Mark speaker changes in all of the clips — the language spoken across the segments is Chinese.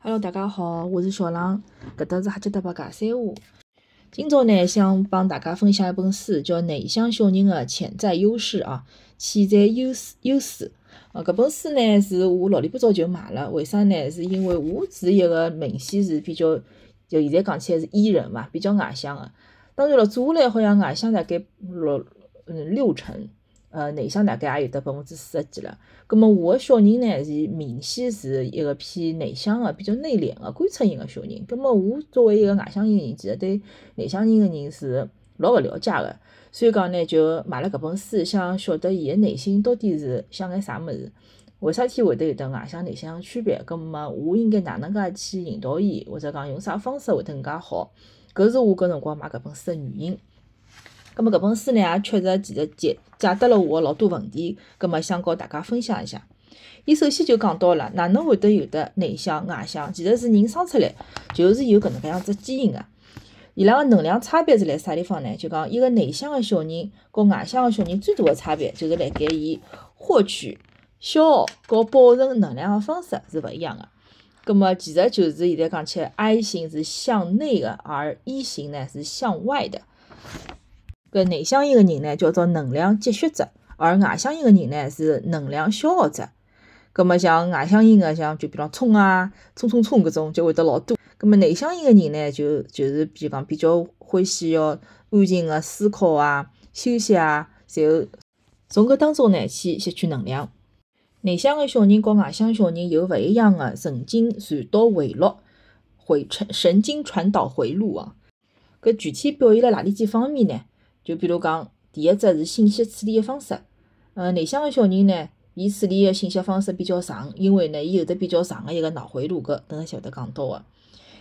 Speaker 1: Hello，大家好，我是小浪，搿搭是哈吉搭白讲三话。今朝呢，想帮大家分享一本书，叫《内向小人的潜在优势》啊，潜在优势优势。呃，搿本书呢，是我老里八早就买了，为啥呢？是因为我是一个明显是比较，就现在讲起来是 E 人嘛，比较外向的。当然了，做下来好像外向大概六嗯六成。呃，内向大概也有得百分之四十几了。葛末我个小人呢，是明显是一个偏内向个、比较内敛个、观察型个小人。葛末我作为一个外向型人，其实对内向型个人是老勿了解个。所以讲呢，就买了搿本书，想晓得伊个内心到底是想眼啥物事，为啥体会得有得外向内向个区别？葛末我应该哪能介去引导伊，或者讲用啥方式会得更加好？搿是我搿辰光买搿本书个原因。葛末搿本书呢，也确实其实解解答了我老多问题，葛末想告大家分享一下。伊首先就讲到了，哪能会得有的内向外向，其实是人生出来就是有搿能介样子基因个。伊拉个能量差别是辣啥地方呢？就讲一个内向个小人和外向个小人最大个差别，就是辣盖伊获取、消耗和保存能量个方式是勿一样个。葛末其实就是现在讲起来，I 型是向内个，而 E 型呢是向外的。搿内向型个人呢，叫做能量积蓄者，而外向型个人呢是能量消耗者。葛末像外向型个，像就比方冲啊、冲冲冲搿种就会得老多。葛末内向型个人呢，就就是比如讲比较欢喜要安静个思考啊、休息啊，然后从搿当中呢去吸取能量。内向个小人和外向小人有勿一样个神经传导回路、回神经传导回路啊。搿具体表现辣哪里几方面呢？就比如讲，第一只是信息处理个方式。呃，内向个小人呢，伊处理个信息方式比较长，因为呢，伊有得比较长个一个脑回路，搿等下晓得讲到个。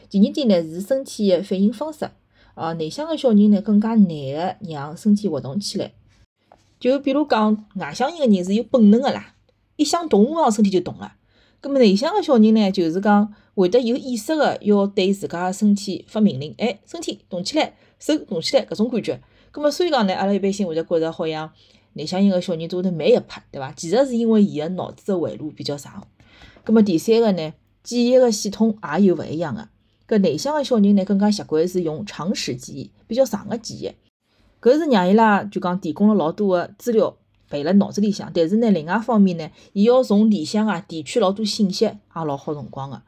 Speaker 1: 第二点呢是身体个反应方式。啊，内向个小人呢更加难个让身体活动起来。就比如讲，外向型个人是有本能个啦，一想动，马上身体就动了。葛末内向个小人呢，就是讲会得有意识个要对自家个身体发命令，哎，身体动起来，手动起来，搿种感觉。咁么，所以讲呢，阿拉一般性会得觉着好像内向型个小人做得慢一拍，对伐？其实是因为伊个脑子个回路比较长。咁么第三个呢，记忆个系统也有勿一样个。搿内向个小人呢，更加习惯是用长时记忆，比较长个记忆。搿是让伊拉就讲提供了老多个资料背辣脑子里向。但是呢，另外方面呢，伊要从里向啊提取老多信息，也老耗辰光个。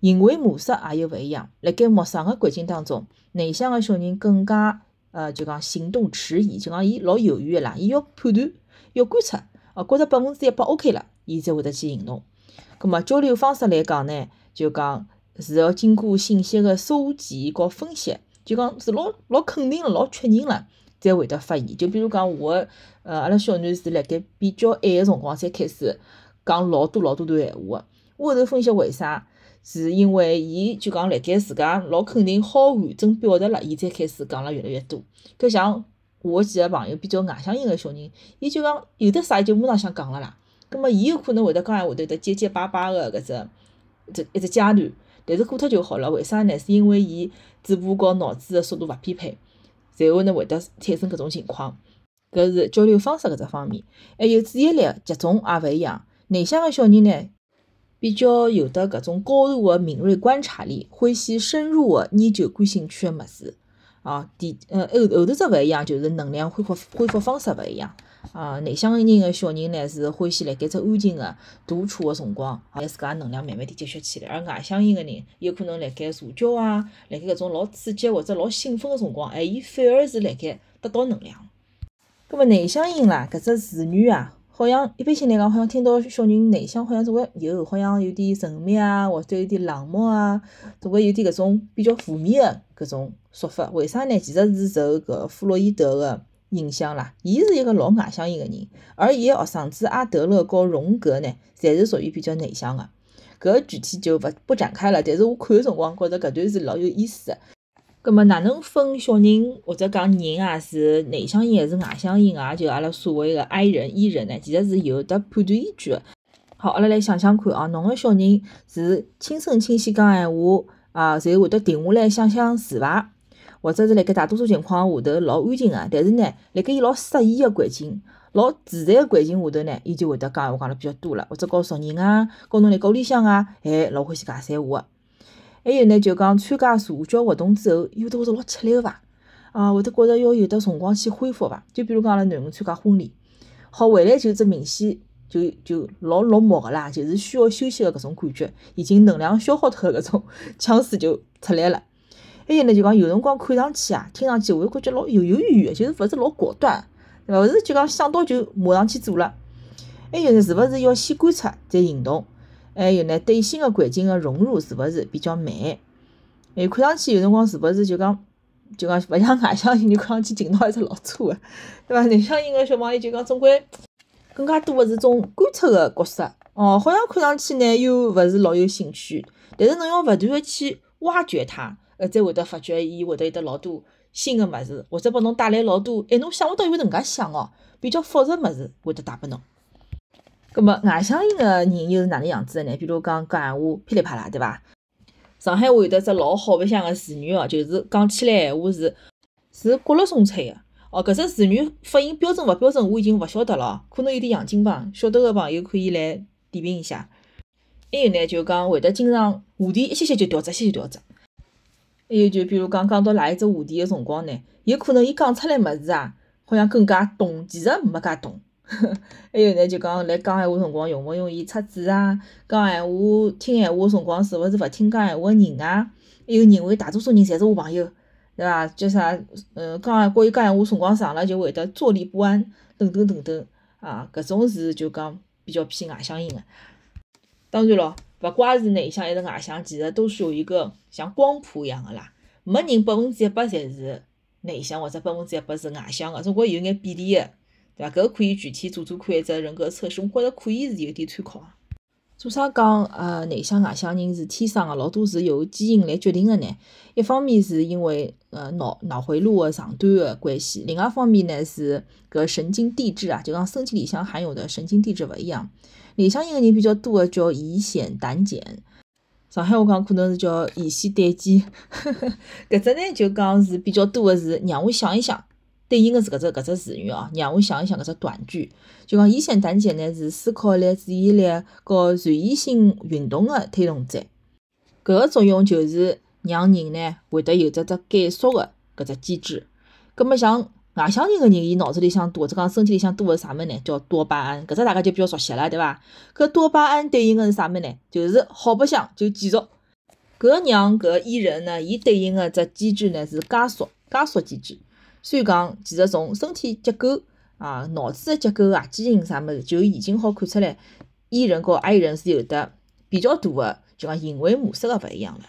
Speaker 1: 行为模式也有勿一样。辣盖陌生个环境当中，内向个小人更加。呃，就讲行动迟疑，就讲伊老犹豫个啦，伊要判断，要观察，哦，觉着百分之一百 OK 了，伊才会得去行动。葛末交流方式来讲呢，就讲是要经过信息个收集和分析，就讲是老老肯定了，老确认了，才会得发言。就比如讲我，呃，阿拉小囡是辣盖比较晚个辰光才开始讲老多老多段闲话个，我后头分析为啥？是因为伊就讲辣盖自家老肯定好完整表达了，伊才开始讲了越来越多。搿像我几个朋友比较外向型个小人，伊就讲有的啥伊就马上想讲了啦。葛末伊有可能会得讲闲话，会得结结巴巴个搿只只一只阶段，但是过脱就好了。为啥呢？是因为伊嘴巴和脑子个速度勿匹配，然后呢会得产生搿种情况。搿是交流方式搿只方面，还有注意力集中也勿一样。内向个小人呢？比较有得搿种高度个敏锐观察力，欢喜深入个研究感兴趣个物事。啊，第呃后后头只勿一样，就是能量恢复恢复方式勿一样。啊，内向型个小人呢是欢喜辣盖只安静个独处个辰光，让自家能量慢慢地积蓄起来。而外向型个人有可能辣盖社交啊，辣盖搿种老刺激或者老兴奋个辰光，哎，伊反而是辣盖得到能量。葛末内向型啦，搿只词语啊。好像一般性来讲，好像听到小人内向，好像总归有，好像有点神秘啊，或者有点冷漠啊，总归有点搿种比较负面个搿种说法。为啥呢？其实是受搿弗洛伊德个影响啦。伊是一个老外向型个人，而伊个学生子阿德勒和荣格呢，侪是属于比较内向个。搿具体就勿不展开了。但是我看个辰光，觉着搿段是老有意思个。葛末哪能分小人或者讲人啊是内向型还是外向型啊？就阿拉所谓个 I 人、E 人呢，其实是有得判断依据个。好，阿拉来想想看啊，侬个小人是轻声轻气讲闲话啊，然后会得停下来想想事伐，或者是辣盖大多数情况下头老安静个，但是呢，辣盖伊老适宜个环境、老自在个环境下头呢，伊就会得讲闲话讲了比较多了，或者告熟人啊，告侬辣盖屋里向啊，还，老欢喜讲三话个。还有呢，就讲参加社交活动之后，有得会得老吃力个伐？啊，会得觉着要有得辰光去恢复伐？就比如讲阿拉囡恩参加婚礼，好回来就只明显就就老落寞个啦，就是需要休息个搿种感觉，已经能量消耗脱搿种腔势就出来了。还有呢，就讲有辰光看上去啊，听上去会感觉老犹犹豫豫个，就是勿是老果断，勿是就讲想到就马上去做了。还有呢，是勿是要先观察再行动？还有呢，对新的环境的融入是勿是比较慢？哎，看上去有辰光是勿是就讲就讲勿像外向型就看上去劲道还是老粗个，对伐？内向型个小朋友就讲总归更加多个是种观察个角色，哦，好像看上去呢又勿是老有兴趣，但是侬要勿断个去挖掘他，呃，才会得发觉伊会得有得老多新个物事，或者拨侬带来老多哎侬想勿到有能介想哦，比较复杂物事会得带拨侬。葛末外向型个人又是哪能样子个呢？比如讲讲闲话噼里啪啦，对伐？上海话有得只老好白相个词语哦，就是讲起来闲话是是骨碌松脆个。哦，搿只词语发音标准勿标准，我已经勿晓得了，可能有点洋泾浜，晓得个朋友可以来点评一下。还有呢，就讲会得经常话题一歇歇就调只，歇歇调只。还有就比如讲讲到哪一只话题个辰光呢，有可能伊讲出来物事啊，好像更加懂，其实没介懂。还有呢，就讲来讲闲话辰光，容勿容易出嘴啊？讲闲话、听闲话辰光，是勿是勿听讲闲话个人啊？还有认为大多数人侪是我朋友，对伐？叫啥？嗯，讲闲话、讲闲话辰光长了，就会得坐立不安，等等等等啊，搿种是就讲比较偏外向型个。当然咯，勿怪是内向还是外向，其实都是有一个像光谱一样个啦。没人百分之一百侪是内向或者百分之一百是外向个，总归有眼比例个。对伐？搿个可以具体做做看一只人格测试，我觉着可以是有点参考啊。做啥讲呃内向外向人是天生个，老多是由基因来决定个呢？一方面是因为呃脑脑回路个长短个关系，另外一方面呢是搿神经递质啊，就讲身体里向含有的神经递质勿一样。内向型个人比较多个叫乙酰胆碱，上海话讲可能是叫乙酰胆碱。搿只呢就讲是比较多个是让我想一想。对应的是搿只搿只词语哦，让我想一想搿只短句，就讲乙酰胆碱呢是思考力、注意力和随意性运动的推动者，搿个作用就是让人呢会得有着只减速的搿只机制。葛末像外向型个人，伊脑子里向多或者讲身体里向多个啥物事呢？叫多巴胺，搿只大家就比较熟悉了，对伐？搿多巴胺对应的是啥物事呢？就是好白相就继续，搿让搿艺人呢，伊对应的只机制呢是加速加速机制。虽然讲，其实从身体结构啊、脑子的结构啊、基因啥物事，就已经好看出来，E 人和 I 人是有的比较大的，就讲行为模式个勿一样了。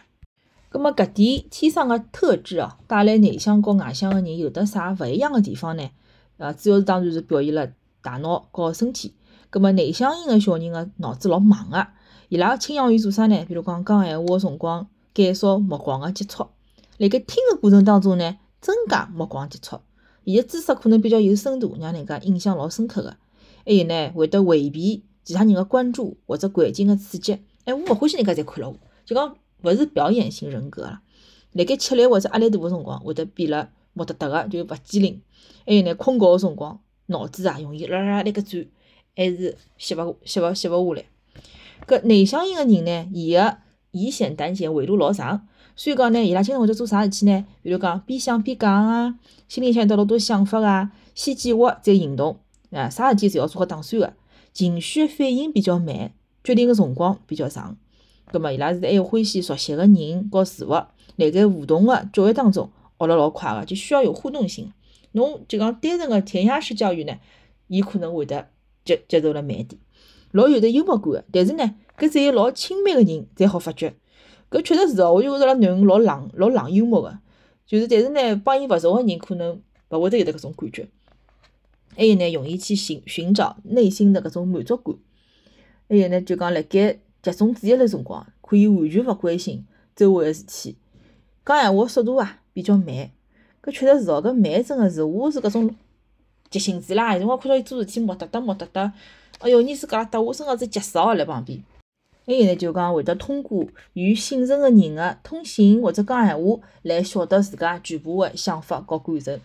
Speaker 1: 葛末搿点天生个特质哦，带来内向和外向个人有得啥勿一样个地方呢？呃，主要是当然是表现了大脑和身体。葛末内向型个小人个脑子老忙个，伊拉倾向于做啥呢？比如讲讲闲话个辰光，减少目光个接触，辣盖听个过程当中呢？增加目光接触，伊个知识可能比较有深度，让人家印象老深刻个。还有呢，会得回避其他人个关注或者环境个刺激。哎，我勿欢喜人家再看了我，就讲勿是表演型人格啦。辣盖吃力或者压力大个辰光，会得变了木得得个，就勿机灵。还有呢，困觉个辰光，脑子啊容易啦啦辣盖转，还是歇勿吸勿吸勿下来。搿内向型个人呢，伊个乙酰胆碱回路老长。所以讲呢，伊拉经常会得做啥事体呢？比如讲边想边讲啊，心里向有得老多想法啊，先计划再行动啊，啥事体侪要做好打算个。情绪反应比较慢，决定个辰光比较长。葛末伊拉是还有欢喜熟悉个人和事物，辣盖互动个教育当中学了老快个，就需要有互动性。侬就讲单纯个填鸭式教育呢，伊可能会得接接受了慢点。老有得幽默感个，但是呢，搿只有老亲密个人才好发觉。搿确实是哦，我就觉着拉囡恩老冷老冷幽默个，就是但是呢，帮伊勿熟个人可能勿会得有得搿种感觉。还有呢，容易去寻寻找内心的搿种满足感。还有呢，就讲辣盖集中注意力辰光，可以完全勿关心周围个事体，讲闲话速度啊比较慢。搿确实是哦，搿慢真个是，我是搿种急性子啦，有辰光看到伊做事体木哒哒木哒哒，哎哟，你是搿搭，我身高头急死哦，辣旁边。还有呢，就讲会得通过与信任个人个通信或者讲闲话来晓得自家全部个想法和感受。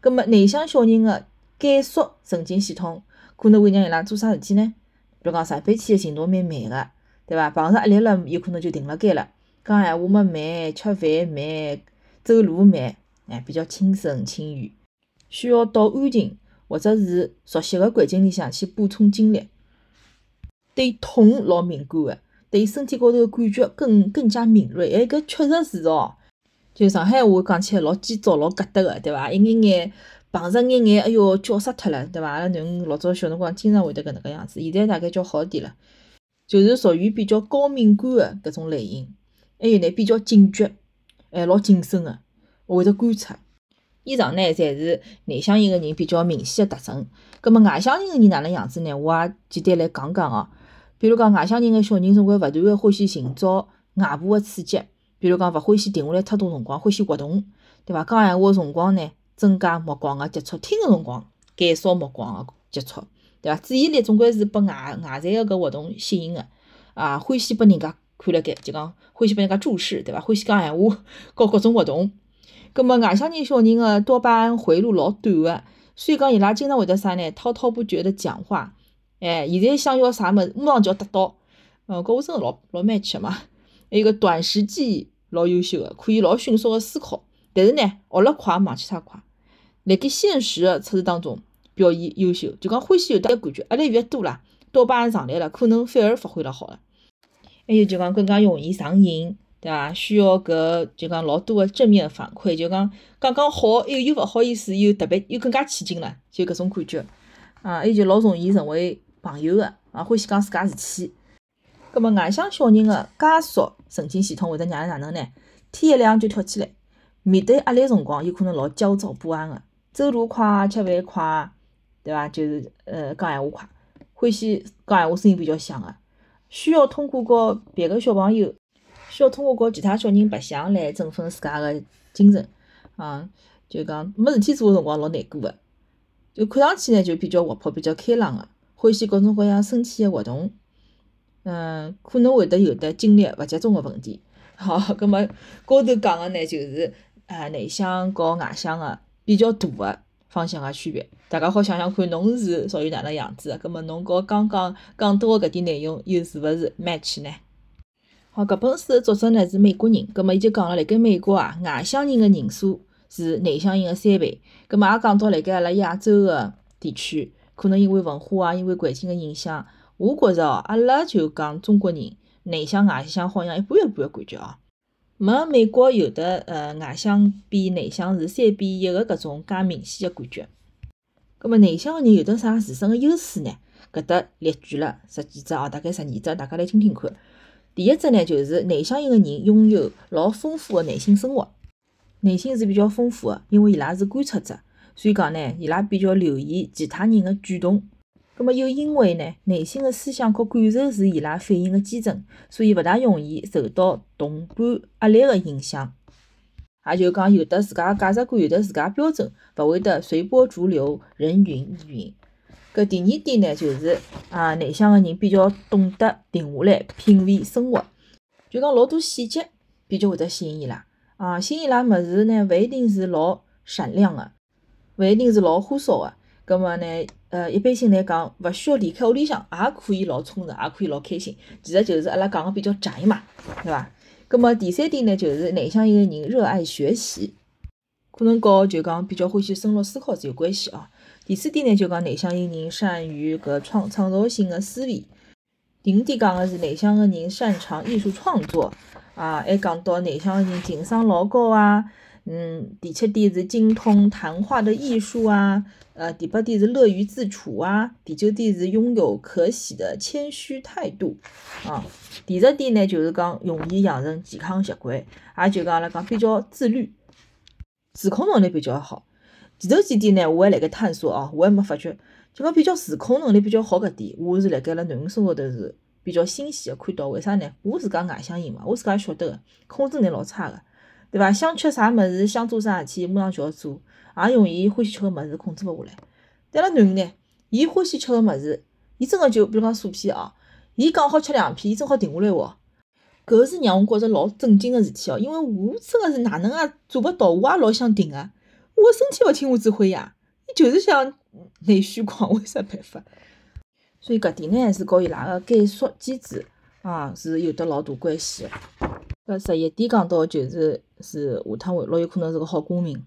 Speaker 1: 葛末内向小人个减速神经系统可能会让伊拉做啥事体呢？比如讲上班天个行动蛮慢个，对伐？碰着压力了，有可能就停辣盖了。讲闲话么慢，吃饭慢，走路慢，哎，比较轻声轻语，需要到安静或者是熟悉个环境里向去补充精力。对痛老敏感个，对身体高头个感觉更更加敏锐。哎，搿确实是哦。就上海话讲起来老尖噪、老疙瘩个，对伐？一眼眼碰着眼眼，哎哟，叫死脱了，对伐？阿拉囡恩老早小辰光经常会得搿能介样子，现在大概叫好点了。就是属于比较高敏感个搿种类型，还有呢比较警觉，哎，老谨慎个，会得观察。以上呢，侪是内向型个人比较明显个特征。葛末外向型个人哪能样子呢？我也简单来讲讲哦。比如讲，外向人个小人总归勿断个欢喜寻找外部个刺激。比如讲，勿欢喜停下来太多辰光，欢喜活动，对伐？讲闲话个辰光呢，增加目光个接触；听个辰光，减少目光个接触，对伐？注意力总归是被外外在个搿活动吸引个，啊，欢喜拨人家看辣盖，就讲欢喜拨人家注视，对伐？欢喜讲闲话，搞各种活动。葛末外向人小人个多巴胺回路老短个，所以讲伊拉经常会得啥呢？滔滔不绝的讲话，哎，现在想要啥物事，马上就要得到。嗯，搿我真个老老蛮气个嘛。还有个短时记忆。老优秀个，可以老迅速个思考，但是呢，学了快，忘记太快。辣盖现实个测试当中表现优秀，就讲欢喜有得感觉，压力越多啦，多巴胺上来了，可能反而发挥了好了。还有就讲更加容易上瘾，对伐？需要搿就讲老多个正面反馈，就讲刚刚好，又又勿好意思，又特别又更加起劲了，就搿种感觉。啊，还有就老容易成为朋友个，啊，欢喜讲自家事体。葛末外向小人个加速神经系统会得让伊哪能呢？天一亮就跳起来，面对压力辰光有可能老焦躁不安个，走路快，吃饭快，对伐？就是呃讲闲话快，欢喜讲闲话声音比较响个，需要通过和别个小朋友，需要通过和其他小人白相来振奋自家个精神啊。就讲没事体做个辰光老难过个，就看上去呢就比较活泼、比较开朗个，欢喜各种各样身体个活动。嗯，可能会得有的精力勿集中个问题。好，葛末高头讲个呢，就是呃内向和外向个比较大个方向个区别。大家好想想看，侬是属于哪能样子个？葛末侬和刚刚讲到个搿点内容又是勿是 match 呢？好，搿本书个作者呢是美国人，葛末伊就讲了，辣盖美国啊，外向人个人数是内向人个三倍。葛末也讲到辣盖阿拉亚洲个地区，可能因为文化啊，因为环境个影响。我觉着哦，阿拉就讲中国人内向外向好像一半一半个感觉哦。没美国有的呃外向比内向是三比一个搿种介明显个感觉。葛末内向个人有得啥自身个优势呢？搿搭列举了十几只哦，大概十二只，大家来听听看。第一只呢，就是内向型个人拥有老丰富个内心生活，内心是比较丰富个，因为伊拉是观察者，所以讲呢，伊拉比较留意其他人个举动。葛末又因为呢，内心个思想和感受是伊拉反应个基准，所以勿大容易受到同伴压力个影响。也就讲，有的自家价值观，有的自家标准，勿会得随波逐流，人云亦云。搿第二点呢，就是啊，内向个人比较懂得停下来品味生活，就讲老多细节比较会得吸引伊拉。啊，吸引伊拉物事呢，勿一定是老闪亮个，勿一定是老花哨个。葛末呢？呃，一般性来讲，勿需要离开屋里向，也可以老充实，也可以老开心。其实就是阿拉讲个比较宅嘛，对伐？葛末第三点呢，就是内向一个人热爱学习，可能和就讲比较欢喜深入思考是有关系哦。第四点呢，就讲内向一个人善于搿创创造性个思维。第五点讲个是内向个人擅长艺术创作，啊，还讲到内向个人情商老高啊。嗯，第七点是精通谈话的艺术啊，呃，第八点是乐于自处啊，第九点是拥有可喜的谦虚态度啊，第十点呢就是讲容易养成健康习惯，也就讲阿拉讲比较自律，自控能力比较好。前头几点呢，我还辣盖探索哦，我还没发觉，就讲比较自控能力比较好搿点，我是辣盖辣囡恩生活头是比较欣喜个看到，为啥呢？我自家外向型嘛，我自家晓得个，控制能力老差个。对伐？想吃啥物事，想做啥事体，马上就要做，也容易欢喜吃个物事控制勿下来。但拉囡恩呢，伊欢喜吃个物事，伊真个就比如讲薯片哦，伊讲好吃两片，伊正好停下来哦。搿是让我觉着老震惊个事体哦，因为我真个是哪能也做勿到，我也老想停个，我身体勿听我指挥呀，伊就是想内需狂，我有啥办法？所以搿点呢，是和伊拉个减速机制啊是有得老大关系个。搿十一点讲到就是是下趟会老有可能是个好公民。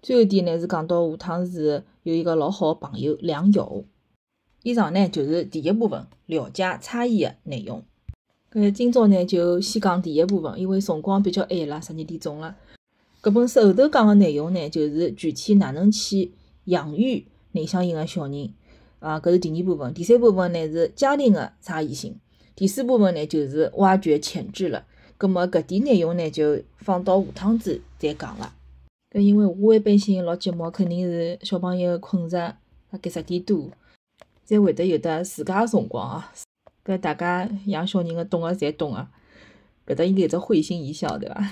Speaker 1: 最后一点呢是讲到下趟是有一个老好个朋友良友。以上呢就是第一部分了解差异个内容。搿今朝呢就先讲第一部分，因为辰光比较晚了，十二点钟了。搿本书后头讲个内容呢，就是具体哪能去养育内向型个小人啊，搿是第二部分。第三部分呢是家庭个差异性。第四部分呢就是挖掘潜质了。葛末搿点内容呢就放到下趟子再讲了。搿因为我一般性老寂寞，肯定是小朋友困着，大概十点多，才会得有得自家个辰光啊。搿大家养小人个懂个侪懂个，搿搭应该有只会心一笑，对伐？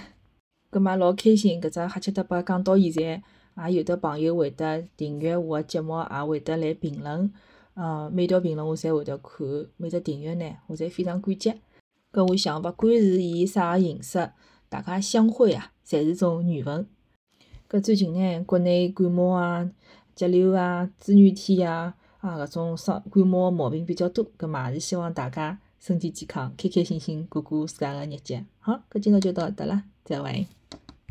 Speaker 1: 搿么老开心，搿只哈七搭八讲到现在，也有的朋友会得订阅我个节目，也会得来评论。呃，每条评论我侪会得看，每只订阅呢，我侪非常感激。搿我想，勿管是以啥个形式，大家相会啊，侪是种缘分。搿最近呢，国内感冒啊、甲流啊、支原体啊。啊，搿种伤感冒毛病比较多，搿嘛也是希望大家身体健康，开开心心过过自家个日节。好，搿今朝就到搿搭了，再会。